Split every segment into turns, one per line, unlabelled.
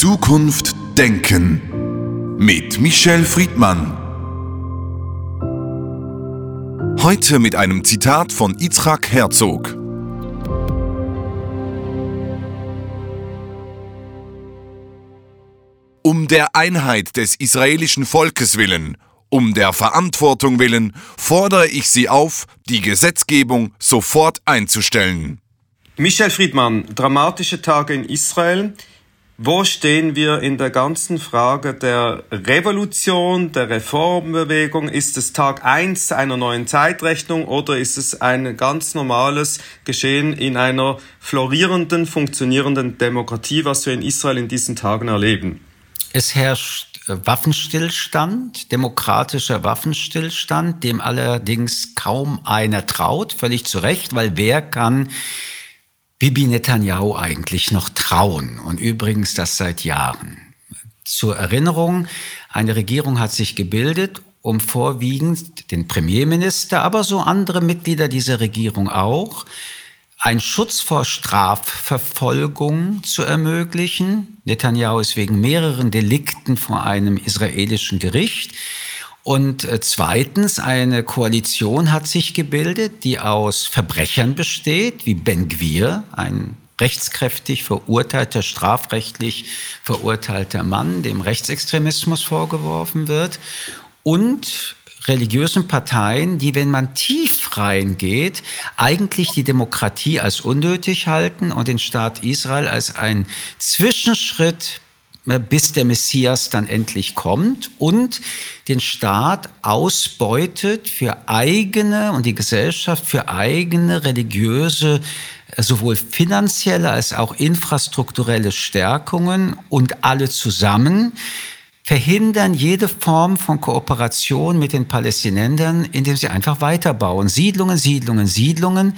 Zukunft denken mit Michel Friedmann. Heute mit einem Zitat von Yitzhak Herzog. Um der Einheit des israelischen Volkes willen, um der Verantwortung willen, fordere ich Sie auf, die Gesetzgebung sofort einzustellen.
Michel Friedmann, dramatische Tage in Israel. Wo stehen wir in der ganzen Frage der Revolution, der Reformbewegung? Ist es Tag eins einer neuen Zeitrechnung oder ist es ein ganz normales Geschehen in einer florierenden, funktionierenden Demokratie, was wir in Israel in diesen Tagen erleben?
Es herrscht Waffenstillstand, demokratischer Waffenstillstand, dem allerdings kaum einer traut, völlig zu Recht, weil wer kann Bibi Netanyahu eigentlich noch trauen? Und übrigens das seit Jahren. Zur Erinnerung, eine Regierung hat sich gebildet, um vorwiegend den Premierminister, aber so andere Mitglieder dieser Regierung auch, einen Schutz vor Strafverfolgung zu ermöglichen. Netanyahu ist wegen mehreren Delikten vor einem israelischen Gericht. Und äh, zweitens, eine Koalition hat sich gebildet, die aus Verbrechern besteht, wie Ben Gwir, ein rechtskräftig verurteilter, strafrechtlich verurteilter Mann, dem Rechtsextremismus vorgeworfen wird, und religiösen Parteien, die, wenn man tief reingeht, eigentlich die Demokratie als unnötig halten und den Staat Israel als ein Zwischenschritt bis der Messias dann endlich kommt und den Staat ausbeutet für eigene und die Gesellschaft für eigene religiöse, äh, sowohl finanzielle als auch infrastrukturelle Stärkungen und alle zusammen verhindern jede Form von Kooperation mit den Palästinensern, indem sie einfach weiterbauen. Siedlungen, Siedlungen, Siedlungen.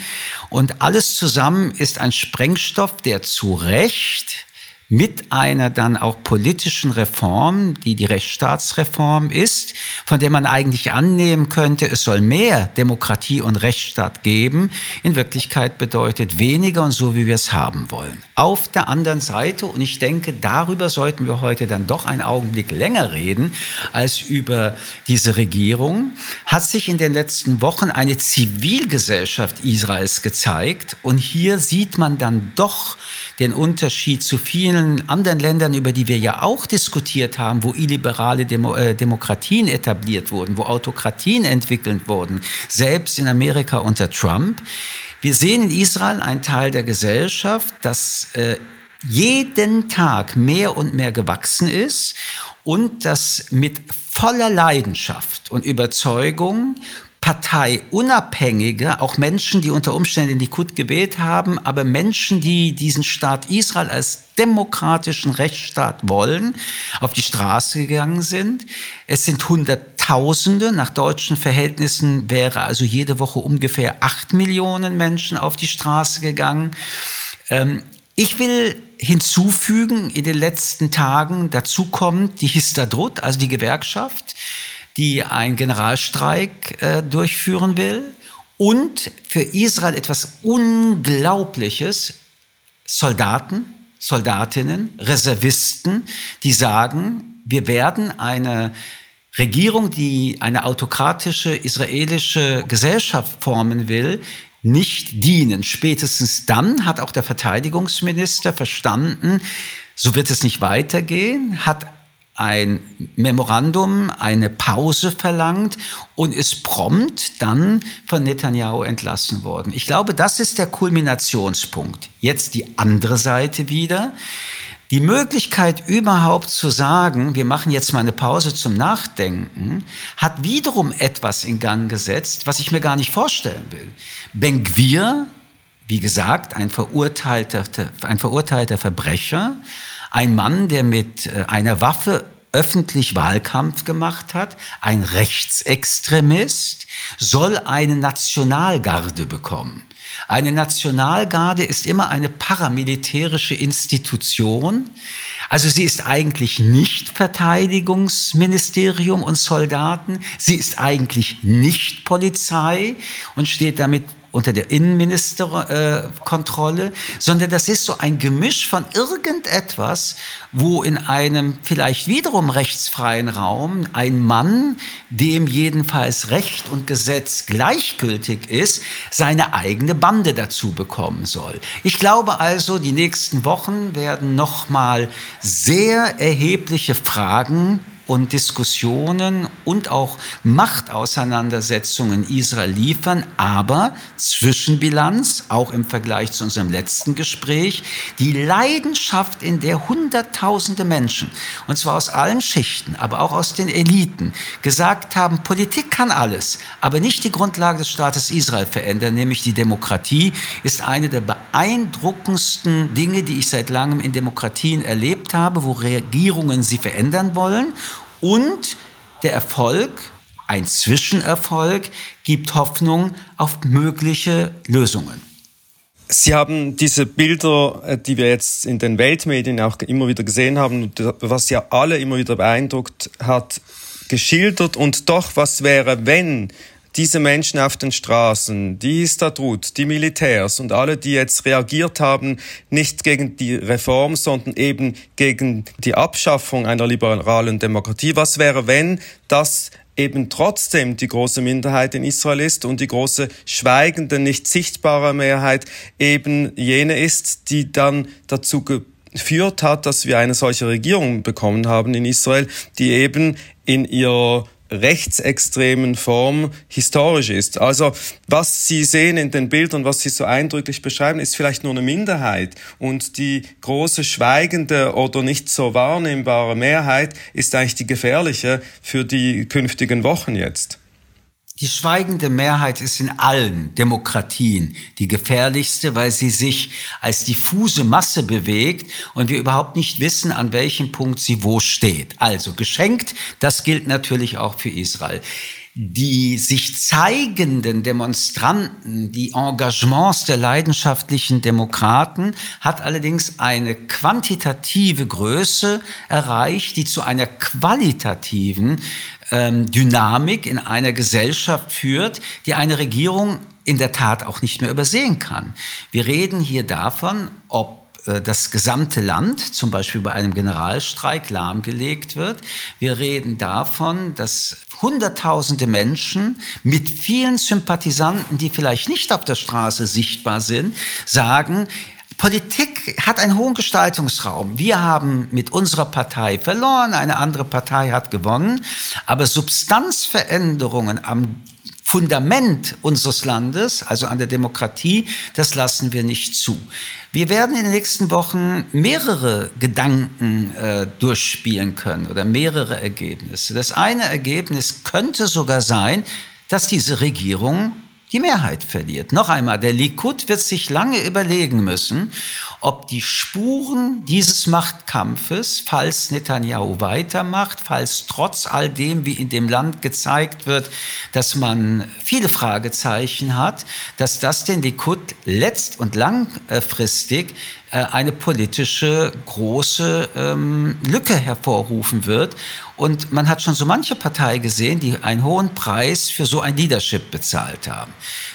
Und alles zusammen ist ein Sprengstoff, der zu Recht mit einer dann auch politischen Reform, die die Rechtsstaatsreform ist, von der man eigentlich annehmen könnte, es soll mehr Demokratie und Rechtsstaat geben, in Wirklichkeit bedeutet weniger und so, wie wir es haben wollen. Auf der anderen Seite, und ich denke, darüber sollten wir heute dann doch einen Augenblick länger reden als über diese Regierung, hat sich in den letzten Wochen eine Zivilgesellschaft Israels gezeigt und hier sieht man dann doch den Unterschied zu vielen anderen Ländern, über die wir ja auch diskutiert haben, wo illiberale Demo äh, Demokratien etabliert wurden, wo Autokratien entwickelt wurden, selbst in Amerika unter Trump. Wir sehen in Israel einen Teil der Gesellschaft, das äh, jeden Tag mehr und mehr gewachsen ist und das mit voller Leidenschaft und Überzeugung parteiunabhängige, auch Menschen, die unter Umständen die Kut gebet haben, aber Menschen, die diesen Staat Israel als demokratischen Rechtsstaat wollen, auf die Straße gegangen sind. Es sind Hunderttausende, nach deutschen Verhältnissen wäre also jede Woche ungefähr acht Millionen Menschen auf die Straße gegangen. Ähm, ich will hinzufügen, in den letzten Tagen dazu kommt die Histadrut, also die Gewerkschaft, die einen Generalstreik äh, durchführen will und für Israel etwas Unglaubliches, Soldaten, Soldatinnen, Reservisten, die sagen, wir werden eine Regierung, die eine autokratische israelische Gesellschaft formen will, nicht dienen. Spätestens dann hat auch der Verteidigungsminister verstanden, so wird es nicht weitergehen, hat ein Memorandum, eine Pause verlangt und ist prompt dann von Netanyahu entlassen worden. Ich glaube, das ist der Kulminationspunkt. Jetzt die andere Seite wieder. Die Möglichkeit überhaupt zu sagen, wir machen jetzt mal eine Pause zum Nachdenken, hat wiederum etwas in Gang gesetzt, was ich mir gar nicht vorstellen will. Ben Gwir, wie gesagt, ein verurteilter, ein verurteilter Verbrecher, ein Mann, der mit äh, einer Waffe öffentlich Wahlkampf gemacht hat, ein Rechtsextremist, soll eine Nationalgarde bekommen. Eine Nationalgarde ist immer eine paramilitärische Institution. Also sie ist eigentlich nicht Verteidigungsministerium und Soldaten. Sie ist eigentlich nicht Polizei und steht damit unter der Innenministerkontrolle, äh, sondern das ist so ein Gemisch von irgendetwas, wo in einem vielleicht wiederum rechtsfreien Raum ein Mann, dem jedenfalls Recht und Gesetz gleichgültig ist, seine eigene Bande dazu bekommen soll. Ich glaube also, die nächsten Wochen werden nochmal sehr erhebliche Fragen und Diskussionen und auch Machtauseinandersetzungen Israel liefern, aber Zwischenbilanz, auch im Vergleich zu unserem letzten Gespräch, die Leidenschaft, in der Hunderttausende Menschen, und zwar aus allen Schichten, aber auch aus den Eliten, gesagt haben, Politik kann alles, aber nicht die Grundlage des Staates Israel verändern, nämlich die Demokratie, ist eine der beeindruckendsten Dinge, die ich seit langem in Demokratien erlebt habe, wo Regierungen sie verändern wollen und der Erfolg, ein Zwischenerfolg, gibt Hoffnung auf mögliche Lösungen.
Sie haben diese Bilder, äh, die wir jetzt in den Weltmedien auch immer wieder gesehen haben, was ja alle immer wieder beeindruckt hat, geschildert. Und doch, was wäre, wenn diese Menschen auf den Straßen, die Statut, die Militärs und alle, die jetzt reagiert haben, nicht gegen die Reform, sondern eben gegen die Abschaffung einer liberalen Demokratie. Was wäre, wenn das eben trotzdem die große Minderheit in Israel ist und die große schweigende, nicht sichtbare Mehrheit eben jene ist, die dann dazu geführt hat, dass wir eine solche Regierung bekommen haben in Israel, die eben in ihrer rechtsextremen Form historisch ist. Also was Sie sehen in den Bildern, was Sie so eindrücklich beschreiben, ist vielleicht nur eine Minderheit und die große schweigende oder nicht so wahrnehmbare Mehrheit ist eigentlich die gefährliche für die künftigen Wochen jetzt.
Die schweigende Mehrheit ist in allen Demokratien die gefährlichste, weil sie sich als diffuse Masse bewegt und wir überhaupt nicht wissen, an welchem Punkt sie wo steht. Also geschenkt, das gilt natürlich auch für Israel die sich zeigenden Demonstranten, die Engagements der leidenschaftlichen Demokraten, hat allerdings eine quantitative Größe erreicht, die zu einer qualitativen ähm, Dynamik in einer Gesellschaft führt, die eine Regierung in der Tat auch nicht mehr übersehen kann. Wir reden hier davon, ob das gesamte Land, zum Beispiel bei einem Generalstreik, lahmgelegt wird. Wir reden davon, dass Hunderttausende Menschen mit vielen Sympathisanten, die vielleicht nicht auf der Straße sichtbar sind, sagen, Politik hat einen hohen Gestaltungsraum. Wir haben mit unserer Partei verloren, eine andere Partei hat gewonnen, aber Substanzveränderungen am Fundament unseres Landes, also an der Demokratie, das lassen wir nicht zu. Wir werden in den nächsten Wochen mehrere Gedanken äh, durchspielen können oder mehrere Ergebnisse. Das eine Ergebnis könnte sogar sein, dass diese Regierung die Mehrheit verliert. Noch einmal, der Likud wird sich lange überlegen müssen, ob die Spuren dieses Machtkampfes, falls Netanyahu weitermacht, falls trotz all dem, wie in dem Land gezeigt wird, dass man viele Fragezeichen hat, dass das den Likud letzt- und langfristig eine politische große ähm, Lücke hervorrufen wird. Und man hat schon so manche Partei gesehen, die einen hohen Preis für so ein Leadership bezahlt haben.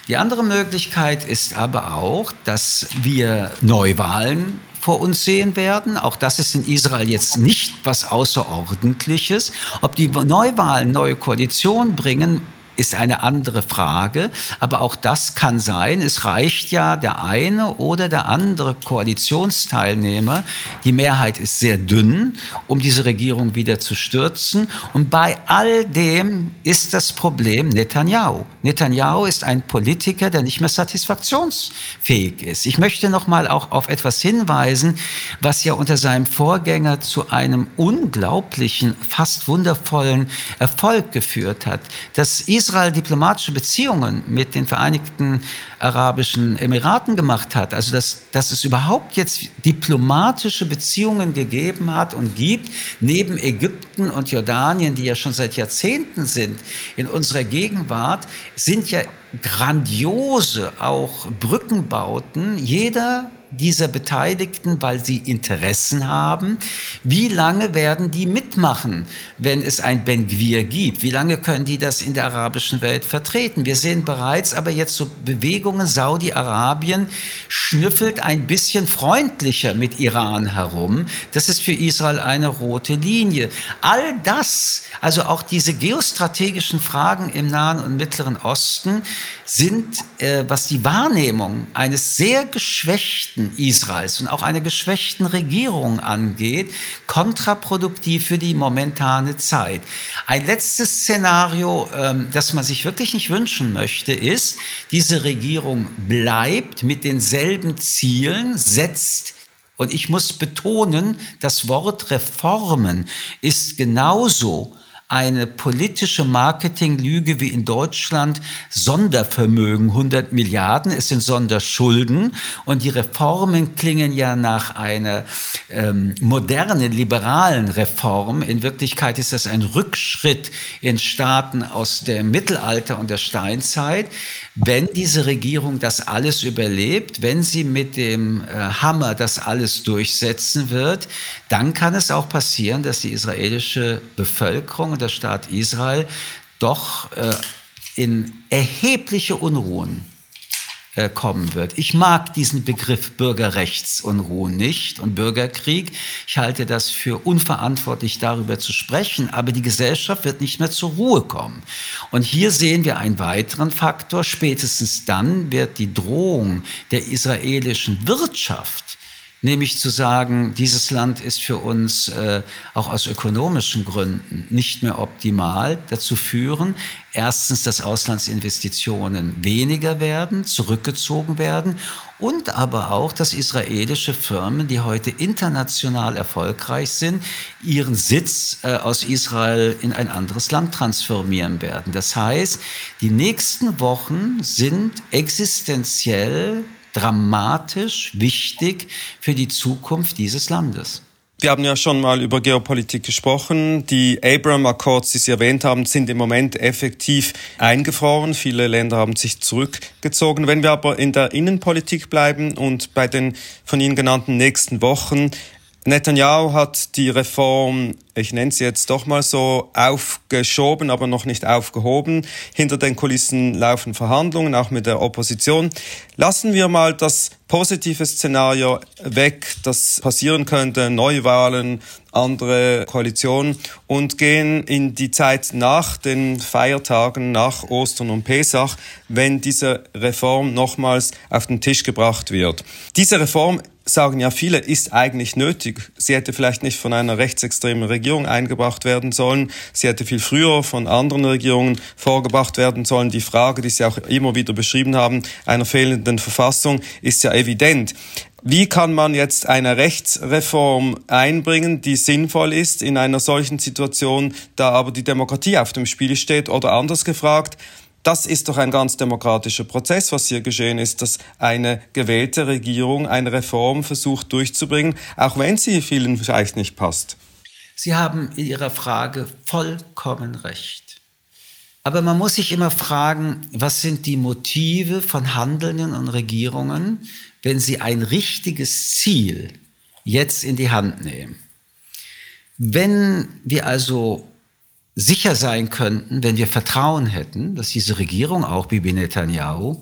Die andere Möglichkeit ist aber auch, dass wir Neuwahlen vor uns sehen werden. Auch das ist in Israel jetzt nicht was Außerordentliches. Ob die Neuwahlen neue Koalition bringen, ist eine andere Frage. Aber auch das kann sein. Es reicht ja der eine oder der andere Koalitionsteilnehmer. Die Mehrheit ist sehr dünn, um diese Regierung wieder zu stürzen. Und bei all dem ist das Problem Netanyahu. Netanyahu ist ein Politiker, der nicht mehr satisfaktionsfähig ist. Ich möchte noch mal auch auf etwas hinweisen, was ja unter seinem Vorgänger zu einem unglaublichen, fast wundervollen Erfolg geführt hat. Das Israel Israel diplomatische Beziehungen mit den Vereinigten Arabischen Emiraten gemacht hat, also dass, dass es überhaupt jetzt diplomatische Beziehungen gegeben hat und gibt, neben Ägypten und Jordanien, die ja schon seit Jahrzehnten sind in unserer Gegenwart, sind ja grandiose auch Brückenbauten. Jeder dieser Beteiligten, weil sie Interessen haben. Wie lange werden die mitmachen, wenn es ein Ben Gwir gibt? Wie lange können die das in der arabischen Welt vertreten? Wir sehen bereits aber jetzt so Bewegungen. Saudi-Arabien schnüffelt ein bisschen freundlicher mit Iran herum. Das ist für Israel eine rote Linie. All das, also auch diese geostrategischen Fragen im Nahen und Mittleren Osten, sind, äh, was die Wahrnehmung eines sehr geschwächten Israels und auch einer geschwächten Regierung angeht, kontraproduktiv für die momentane Zeit. Ein letztes Szenario, ähm, das man sich wirklich nicht wünschen möchte, ist, diese Regierung bleibt mit denselben Zielen, setzt und ich muss betonen, das Wort Reformen ist genauso eine politische Marketinglüge wie in Deutschland Sondervermögen, 100 Milliarden, es sind Sonderschulden und die Reformen klingen ja nach einer ähm, modernen, liberalen Reform. In Wirklichkeit ist das ein Rückschritt in Staaten aus dem Mittelalter und der Steinzeit. Wenn diese Regierung das alles überlebt, wenn sie mit dem äh, Hammer das alles durchsetzen wird, dann kann es auch passieren, dass die israelische Bevölkerung und der Staat Israel doch äh, in erhebliche Unruhen äh, kommen wird. Ich mag diesen Begriff Bürgerrechtsunruhen nicht und Bürgerkrieg. Ich halte das für unverantwortlich, darüber zu sprechen, aber die Gesellschaft wird nicht mehr zur Ruhe kommen. Und hier sehen wir einen weiteren Faktor. Spätestens dann wird die Drohung der israelischen Wirtschaft nämlich zu sagen, dieses Land ist für uns äh, auch aus ökonomischen Gründen nicht mehr optimal, dazu führen, erstens, dass Auslandsinvestitionen weniger werden, zurückgezogen werden und aber auch, dass israelische Firmen, die heute international erfolgreich sind, ihren Sitz äh, aus Israel in ein anderes Land transformieren werden. Das heißt, die nächsten Wochen sind existenziell dramatisch wichtig für die Zukunft dieses Landes.
Wir haben ja schon mal über Geopolitik gesprochen. Die Abraham Accords, die Sie erwähnt haben, sind im Moment effektiv eingefroren. Viele Länder haben sich zurückgezogen. Wenn wir aber in der Innenpolitik bleiben und bei den von Ihnen genannten nächsten Wochen, Netanyahu hat die Reform, ich nenne sie jetzt doch mal so, aufgeschoben, aber noch nicht aufgehoben. Hinter den Kulissen laufen Verhandlungen, auch mit der Opposition. Lassen wir mal das positive Szenario weg, das passieren könnte, Neuwahlen, andere Koalitionen und gehen in die Zeit nach den Feiertagen, nach Ostern und Pesach, wenn diese Reform nochmals auf den Tisch gebracht wird. Diese Reform sagen ja viele, ist eigentlich nötig. Sie hätte vielleicht nicht von einer rechtsextremen Regierung eingebracht werden sollen. Sie hätte viel früher von anderen Regierungen vorgebracht werden sollen. Die Frage, die Sie auch immer wieder beschrieben haben, einer fehlenden Verfassung, ist ja evident. Wie kann man jetzt eine Rechtsreform einbringen, die sinnvoll ist in einer solchen Situation, da aber die Demokratie auf dem Spiel steht? Oder anders gefragt, das ist doch ein ganz demokratischer Prozess, was hier geschehen ist, dass eine gewählte Regierung eine Reform versucht durchzubringen, auch wenn sie vielen vielleicht nicht passt.
Sie haben in Ihrer Frage vollkommen recht. Aber man muss sich immer fragen, was sind die Motive von Handelnden und Regierungen, wenn sie ein richtiges Ziel jetzt in die Hand nehmen. Wenn wir also sicher sein könnten, wenn wir Vertrauen hätten, dass diese Regierung, auch Bibi Netanyahu,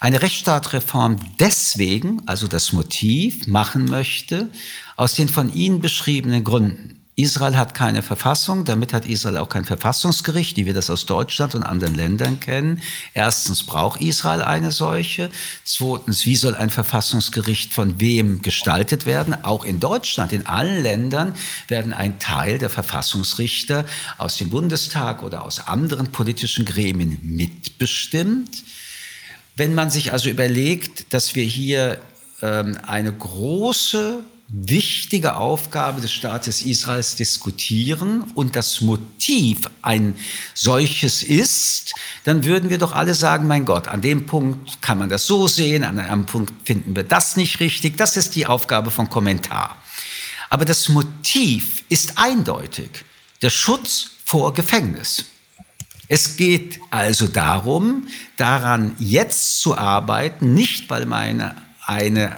eine Rechtsstaatreform deswegen, also das Motiv, machen möchte, aus den von Ihnen beschriebenen Gründen. Israel hat keine Verfassung, damit hat Israel auch kein Verfassungsgericht, wie wir das aus Deutschland und anderen Ländern kennen. Erstens braucht Israel eine solche. Zweitens, wie soll ein Verfassungsgericht von wem gestaltet werden? Auch in Deutschland, in allen Ländern werden ein Teil der Verfassungsrichter aus dem Bundestag oder aus anderen politischen Gremien mitbestimmt. Wenn man sich also überlegt, dass wir hier ähm, eine große wichtige Aufgabe des Staates Israels diskutieren und das Motiv ein solches ist, dann würden wir doch alle sagen, mein Gott, an dem Punkt kann man das so sehen, an einem Punkt finden wir das nicht richtig. Das ist die Aufgabe von Kommentar. Aber das Motiv ist eindeutig. Der Schutz vor Gefängnis. Es geht also darum, daran jetzt zu arbeiten, nicht weil meine eine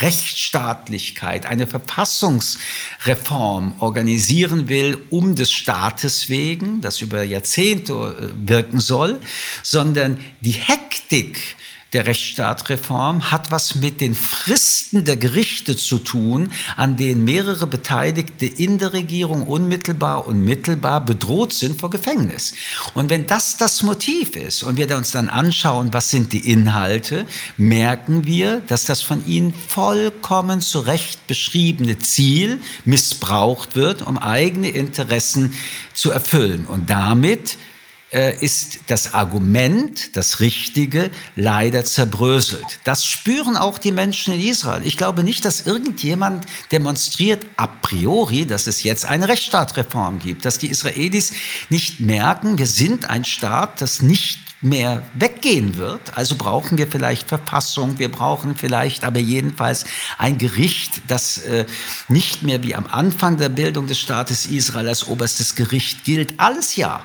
Rechtsstaatlichkeit, eine Verfassungsreform organisieren will, um des Staates wegen, das über Jahrzehnte äh, wirken soll, sondern die Hektik der Rechtsstaatreform hat was mit den Fristen der Gerichte zu tun, an denen mehrere Beteiligte in der Regierung unmittelbar und mittelbar bedroht sind vor Gefängnis. Und wenn das das Motiv ist und wir uns dann anschauen, was sind die Inhalte, merken wir, dass das von ihnen vollkommen zu Recht beschriebene Ziel missbraucht wird, um eigene Interessen zu erfüllen. Und damit ist das Argument, das Richtige, leider zerbröselt. Das spüren auch die Menschen in Israel. Ich glaube nicht, dass irgendjemand demonstriert a priori, dass es jetzt eine Rechtsstaatreform gibt, dass die Israelis nicht merken, wir sind ein Staat, das nicht mehr weggehen wird. Also brauchen wir vielleicht Verfassung, wir brauchen vielleicht aber jedenfalls ein Gericht, das äh, nicht mehr wie am Anfang der Bildung des Staates Israel als oberstes Gericht gilt. Alles ja.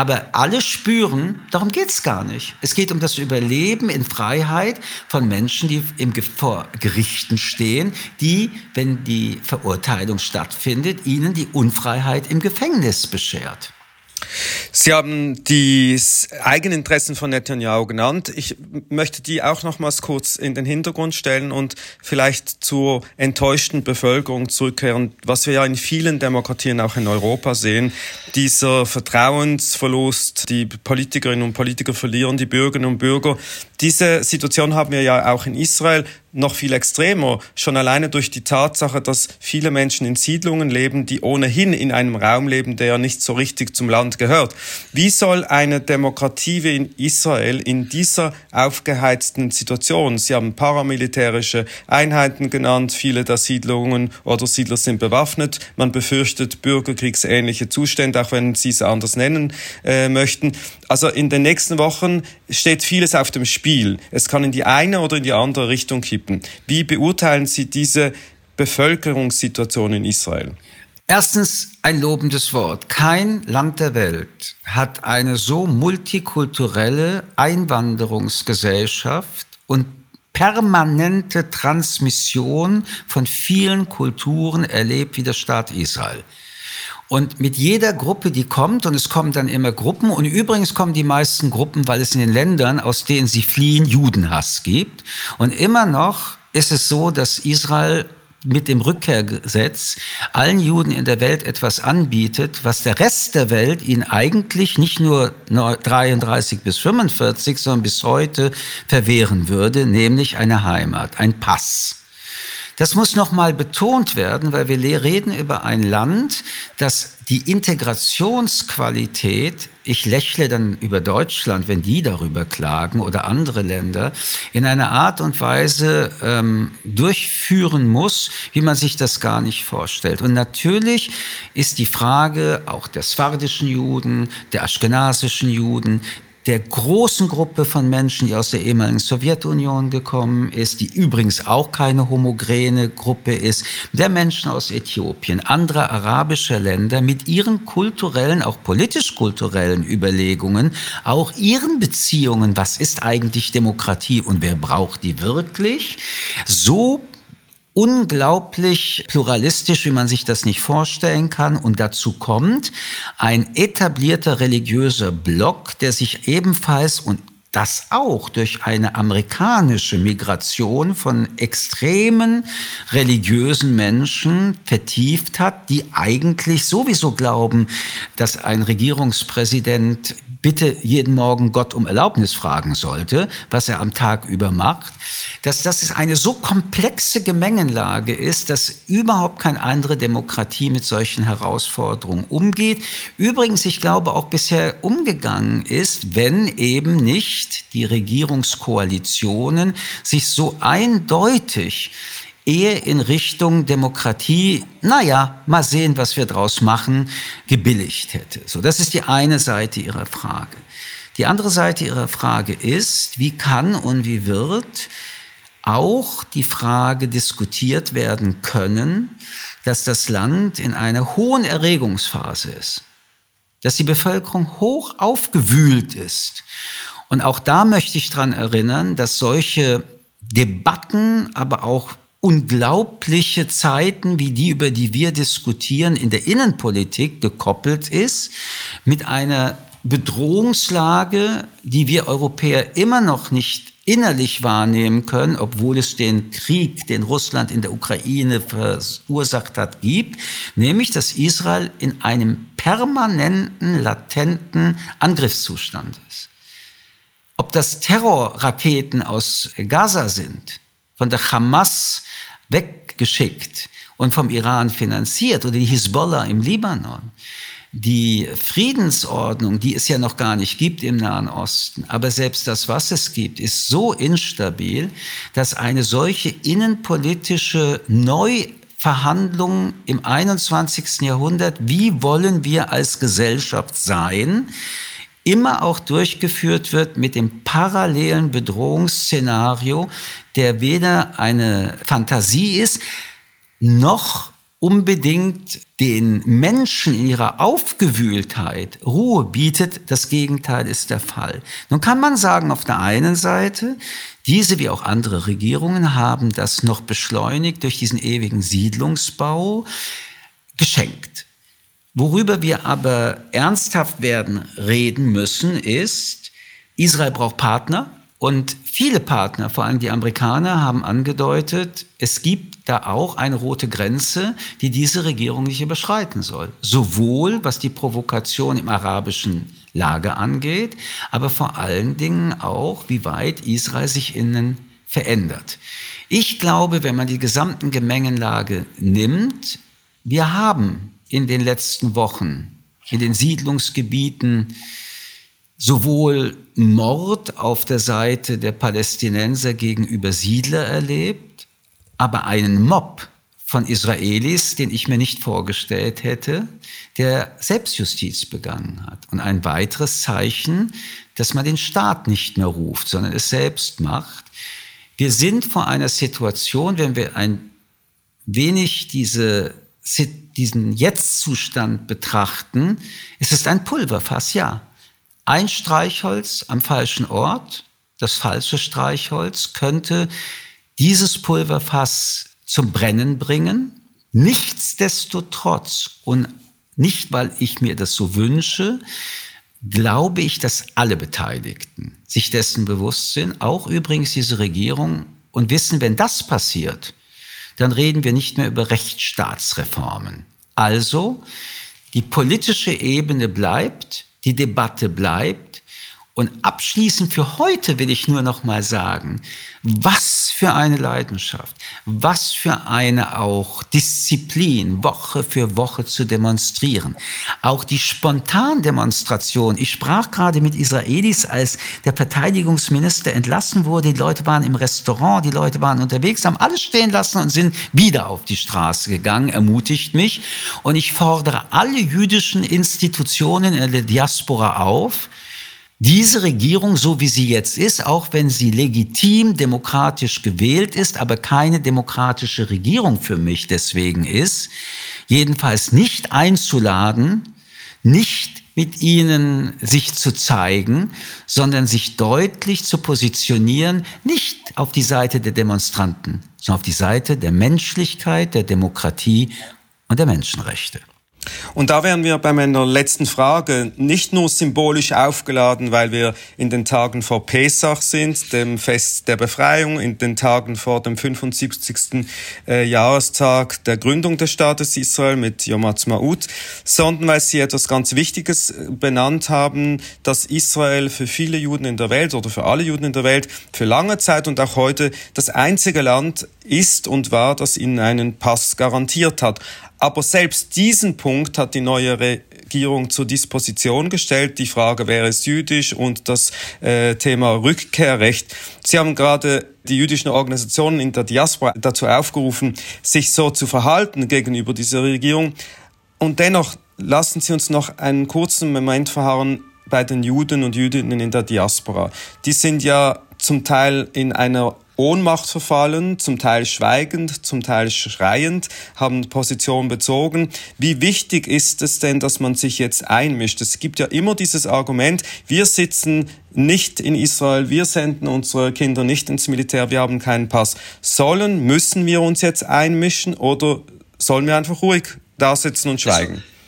Aber alle spüren, darum geht es gar nicht. Es geht um das Überleben in Freiheit von Menschen, die im, vor Gerichten stehen, die, wenn die Verurteilung stattfindet, ihnen die Unfreiheit im Gefängnis beschert.
Sie haben die Eigeninteressen von Netanyahu genannt. Ich möchte die auch nochmals kurz in den Hintergrund stellen und vielleicht zur enttäuschten Bevölkerung zurückkehren, was wir ja in vielen Demokratien auch in Europa sehen. Dieser Vertrauensverlust, die Politikerinnen und Politiker verlieren die Bürgerinnen und Bürger. Diese Situation haben wir ja auch in Israel noch viel extremer, schon alleine durch die Tatsache, dass viele Menschen in Siedlungen leben, die ohnehin in einem Raum leben, der nicht so richtig zum Land gehört. Wie soll eine Demokratie wie in Israel in dieser aufgeheizten Situation, Sie haben paramilitärische Einheiten genannt, viele der Siedlungen oder Siedler sind bewaffnet, man befürchtet bürgerkriegsähnliche Zustände, auch wenn Sie es anders nennen äh, möchten. Also in den nächsten Wochen steht vieles auf dem Spiel. Es kann in die eine oder in die andere Richtung kippen. Wie beurteilen Sie diese Bevölkerungssituation in Israel?
Erstens ein lobendes Wort. Kein Land der Welt hat eine so multikulturelle Einwanderungsgesellschaft und permanente Transmission von vielen Kulturen erlebt wie der Staat Israel. Und mit jeder Gruppe, die kommt, und es kommen dann immer Gruppen, und übrigens kommen die meisten Gruppen, weil es in den Ländern, aus denen sie fliehen, Judenhass gibt. Und immer noch ist es so, dass Israel mit dem Rückkehrgesetz allen Juden in der Welt etwas anbietet, was der Rest der Welt ihnen eigentlich nicht nur 33 bis 45, sondern bis heute verwehren würde, nämlich eine Heimat, ein Pass. Das muss nochmal betont werden, weil wir reden über ein Land, das die Integrationsqualität, ich lächle dann über Deutschland, wenn die darüber klagen oder andere Länder, in einer Art und Weise ähm, durchführen muss, wie man sich das gar nicht vorstellt. Und natürlich ist die Frage auch der swardischen Juden, der aschkenasischen Juden, der großen Gruppe von Menschen, die aus der ehemaligen Sowjetunion gekommen ist, die übrigens auch keine homogene Gruppe ist, der Menschen aus Äthiopien, anderer arabischer Länder mit ihren kulturellen, auch politisch-kulturellen Überlegungen, auch ihren Beziehungen, was ist eigentlich Demokratie und wer braucht die wirklich, so unglaublich pluralistisch, wie man sich das nicht vorstellen kann. Und dazu kommt ein etablierter religiöser Block, der sich ebenfalls und das auch durch eine amerikanische Migration von extremen religiösen Menschen vertieft hat, die eigentlich sowieso glauben, dass ein Regierungspräsident bitte jeden Morgen Gott um Erlaubnis fragen sollte, was er am Tag über macht, dass das eine so komplexe Gemengenlage ist, dass überhaupt keine andere Demokratie mit solchen Herausforderungen umgeht. Übrigens, ich glaube, auch bisher umgegangen ist, wenn eben nicht die Regierungskoalitionen sich so eindeutig eher in Richtung Demokratie, naja, mal sehen, was wir draus machen, gebilligt hätte. So, das ist die eine Seite Ihrer Frage. Die andere Seite Ihrer Frage ist, wie kann und wie wird auch die Frage diskutiert werden können, dass das Land in einer hohen Erregungsphase ist. dass die Bevölkerung hoch aufgewühlt ist. Und auch da möchte ich dran erinnern, dass solche Debatten, aber auch unglaubliche Zeiten wie die, über die wir diskutieren, in der Innenpolitik gekoppelt ist mit einer Bedrohungslage, die wir Europäer immer noch nicht innerlich wahrnehmen können, obwohl es den Krieg, den Russland in der Ukraine verursacht hat, gibt, nämlich dass Israel in einem permanenten, latenten Angriffszustand ist. Ob das Terrorraketen aus Gaza sind, von der Hamas weggeschickt und vom Iran finanziert oder die Hisbollah im Libanon, die Friedensordnung, die es ja noch gar nicht gibt im Nahen Osten, aber selbst das, was es gibt, ist so instabil, dass eine solche innenpolitische Neuverhandlung im 21. Jahrhundert, wie wollen wir als Gesellschaft sein, immer auch durchgeführt wird mit dem parallelen Bedrohungsszenario, der weder eine Fantasie ist, noch unbedingt den Menschen in ihrer Aufgewühltheit Ruhe bietet, das Gegenteil ist der Fall. Nun kann man sagen, auf der einen Seite, diese wie auch andere Regierungen haben das noch beschleunigt durch diesen ewigen Siedlungsbau. Worüber wir aber ernsthaft werden reden müssen, ist, Israel braucht Partner, und viele Partner, vor allem die Amerikaner, haben angedeutet, es gibt da auch eine rote Grenze, die diese Regierung nicht überschreiten soll. Sowohl was die Provokation im arabischen Lager angeht, aber vor allen Dingen auch, wie weit Israel sich innen verändert. Ich glaube, wenn man die gesamten Gemengenlage nimmt, wir haben in den letzten Wochen in den Siedlungsgebieten sowohl Mord auf der Seite der Palästinenser gegenüber Siedler erlebt, aber einen Mob von Israelis, den ich mir nicht vorgestellt hätte, der Selbstjustiz begangen hat. Und ein weiteres Zeichen, dass man den Staat nicht mehr ruft, sondern es selbst macht. Wir sind vor einer Situation, wenn wir ein wenig diese, diesen Jetzt-Zustand betrachten, es ist ein Pulverfass, ja. Ein Streichholz am falschen Ort, das falsche Streichholz, könnte dieses Pulverfass zum Brennen bringen. Nichtsdestotrotz und nicht, weil ich mir das so wünsche, glaube ich, dass alle Beteiligten sich dessen bewusst sind, auch übrigens diese Regierung, und wissen, wenn das passiert, dann reden wir nicht mehr über Rechtsstaatsreformen. Also, die politische Ebene bleibt, die Debatte bleibt. Und abschließend für heute will ich nur noch mal sagen, was für eine Leidenschaft, was für eine auch Disziplin, Woche für Woche zu demonstrieren. Auch die Spontandemonstration. Ich sprach gerade mit Israelis, als der Verteidigungsminister entlassen wurde. Die Leute waren im Restaurant, die Leute waren unterwegs, haben alles stehen lassen und sind wieder auf die Straße gegangen, ermutigt mich. Und ich fordere alle jüdischen Institutionen in der Diaspora auf, diese Regierung, so wie sie jetzt ist, auch wenn sie legitim demokratisch gewählt ist, aber keine demokratische Regierung für mich deswegen ist, jedenfalls nicht einzuladen, nicht mit ihnen sich zu zeigen, sondern sich deutlich zu positionieren, nicht auf die Seite der Demonstranten, sondern auf die Seite der Menschlichkeit, der Demokratie und der Menschenrechte.
Und da wären wir bei meiner letzten Frage nicht nur symbolisch aufgeladen, weil wir in den Tagen vor Pesach sind, dem Fest der Befreiung, in den Tagen vor dem 75. Äh, Jahrestag der Gründung des Staates Israel mit Yom Ha'atzmaut, sondern weil Sie etwas ganz Wichtiges äh, benannt haben, dass Israel für viele Juden in der Welt oder für alle Juden in der Welt für lange Zeit und auch heute das einzige Land ist und war, das ihnen einen Pass garantiert hat. Aber selbst diesen Punkt hat die neue Regierung zur Disposition gestellt. Die Frage, ist jüdisch und das äh, Thema Rückkehrrecht. Sie haben gerade die jüdischen Organisationen in der Diaspora dazu aufgerufen, sich so zu verhalten gegenüber dieser Regierung. Und dennoch lassen Sie uns noch einen kurzen Moment verharren bei den Juden und Jüdinnen in der Diaspora. Die sind ja zum Teil in einer Ohnmacht verfallen, zum Teil schweigend, zum Teil schreiend, haben Position bezogen. Wie wichtig ist es denn, dass man sich jetzt einmischt? Es gibt ja immer dieses Argument, wir sitzen nicht in Israel, wir senden unsere Kinder nicht ins Militär, wir haben keinen Pass. Sollen, müssen wir uns jetzt einmischen oder sollen wir einfach ruhig da sitzen und schweigen? Also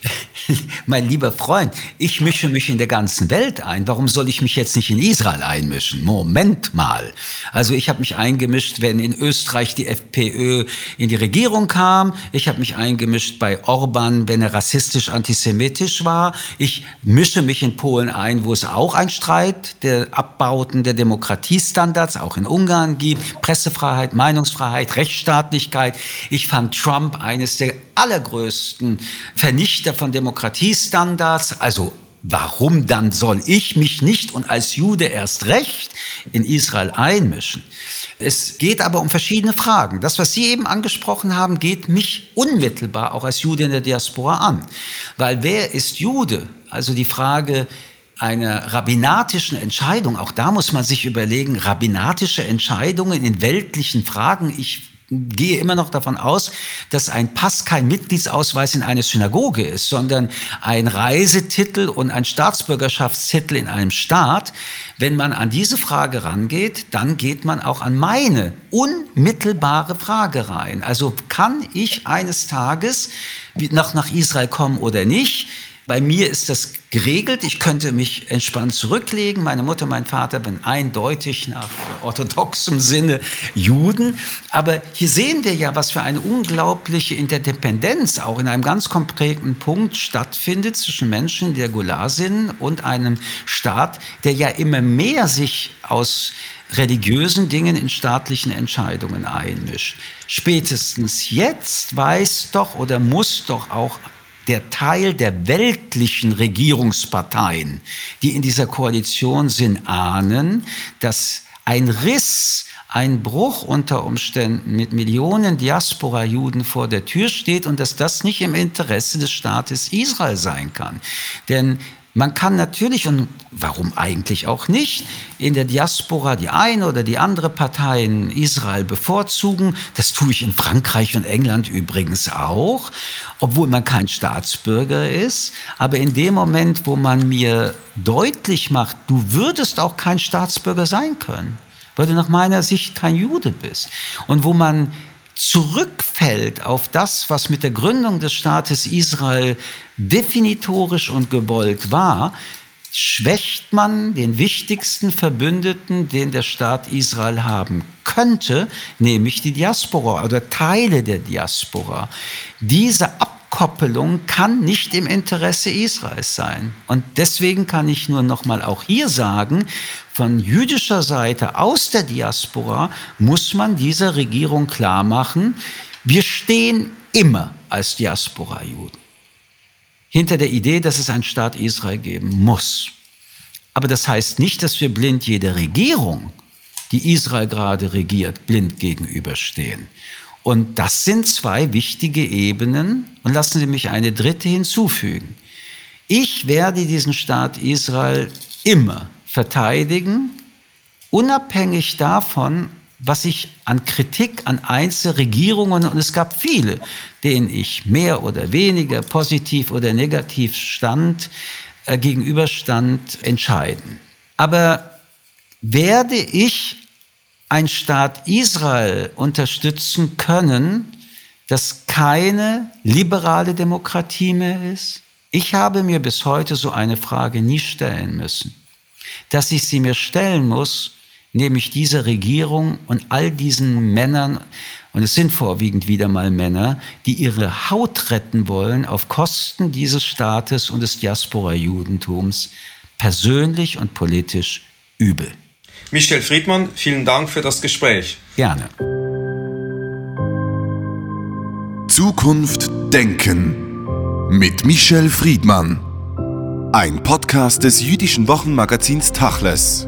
mein lieber Freund, ich mische mich in der ganzen Welt ein. Warum soll ich mich jetzt nicht in Israel einmischen? Moment mal. Also ich habe mich eingemischt, wenn in Österreich die FPÖ in die Regierung kam. Ich habe mich eingemischt bei Orban, wenn er rassistisch antisemitisch war. Ich mische mich in Polen ein, wo es auch ein Streit der Abbauten der Demokratiestandards auch in Ungarn gibt. Pressefreiheit, Meinungsfreiheit, Rechtsstaatlichkeit. Ich fand Trump eines der allergrößten Vernichter von Demokratiestandards. Also warum dann soll ich mich nicht und als Jude erst recht in Israel einmischen? Es geht aber um verschiedene Fragen. Das, was Sie eben angesprochen haben, geht mich unmittelbar auch als Jude in der Diaspora an. Weil wer ist Jude? Also die Frage, einer rabbinatischen Entscheidung, auch da muss man sich überlegen, rabbinatische Entscheidungen in weltlichen Fragen, ich gehe immer noch davon aus, dass ein Pass kein Mitgliedsausweis in einer Synagoge ist, sondern ein Reisetitel und ein Staatsbürgerschaftstitel in einem Staat. Wenn man an diese Frage rangeht, dann geht man auch an meine unmittelbare Frage rein. Also kann ich eines Tages noch nach Israel kommen oder nicht? Bei mir ist das geregelt. Ich könnte mich entspannt zurücklegen. Meine Mutter, mein Vater bin eindeutig nach orthodoxem Sinne Juden. Aber hier sehen wir ja, was für eine unglaubliche Interdependenz auch in einem ganz konkreten Punkt stattfindet zwischen Menschen, die der Gular sind und einem Staat, der ja immer mehr sich aus religiösen Dingen in staatlichen Entscheidungen einmischt. Spätestens jetzt weiß doch oder muss doch auch der Teil der weltlichen Regierungsparteien, die in dieser Koalition sind, ahnen, dass ein Riss, ein Bruch unter Umständen mit Millionen Diaspora-Juden vor der Tür steht und dass das nicht im Interesse des Staates Israel sein kann. Denn man kann natürlich, und warum eigentlich auch nicht, in der Diaspora die eine oder die andere Partei in Israel bevorzugen. Das tue ich in Frankreich und England übrigens auch, obwohl man kein Staatsbürger ist. Aber in dem Moment, wo man mir deutlich macht, du würdest auch kein Staatsbürger sein können, weil du nach meiner Sicht kein Jude bist. Und wo man zurückfällt auf das, was mit der Gründung des Staates Israel definitorisch und gewollt war, schwächt man den wichtigsten Verbündeten, den der Staat Israel haben könnte, nämlich die Diaspora oder Teile der Diaspora. Diese Abkoppelung kann nicht im Interesse Israels sein. Und deswegen kann ich nur noch mal auch hier sagen, von jüdischer Seite aus der Diaspora muss man dieser Regierung klar machen, wir stehen immer als Diaspora-Juden hinter der Idee, dass es einen Staat Israel geben muss. Aber das heißt nicht, dass wir blind jede Regierung, die Israel gerade regiert, blind gegenüberstehen. Und das sind zwei wichtige Ebenen. Und lassen Sie mich eine dritte hinzufügen. Ich werde diesen Staat Israel immer verteidigen, unabhängig davon, was ich an Kritik an Einzelregierungen, und es gab viele, denen ich mehr oder weniger positiv oder negativ stand, äh, gegenüberstand, entscheiden. Aber werde ich ein Staat Israel unterstützen können, das keine liberale Demokratie mehr ist? Ich habe mir bis heute so eine Frage nie stellen müssen dass ich sie mir stellen muss, nämlich dieser Regierung und all diesen Männern, und es sind vorwiegend wieder mal Männer, die ihre Haut retten wollen auf Kosten dieses Staates und des Diaspora-Judentums, persönlich und politisch übel.
Michel Friedmann, vielen Dank für das Gespräch.
Gerne.
Zukunft Denken mit Michel Friedmann. Ein Podcast des jüdischen Wochenmagazins Tachles.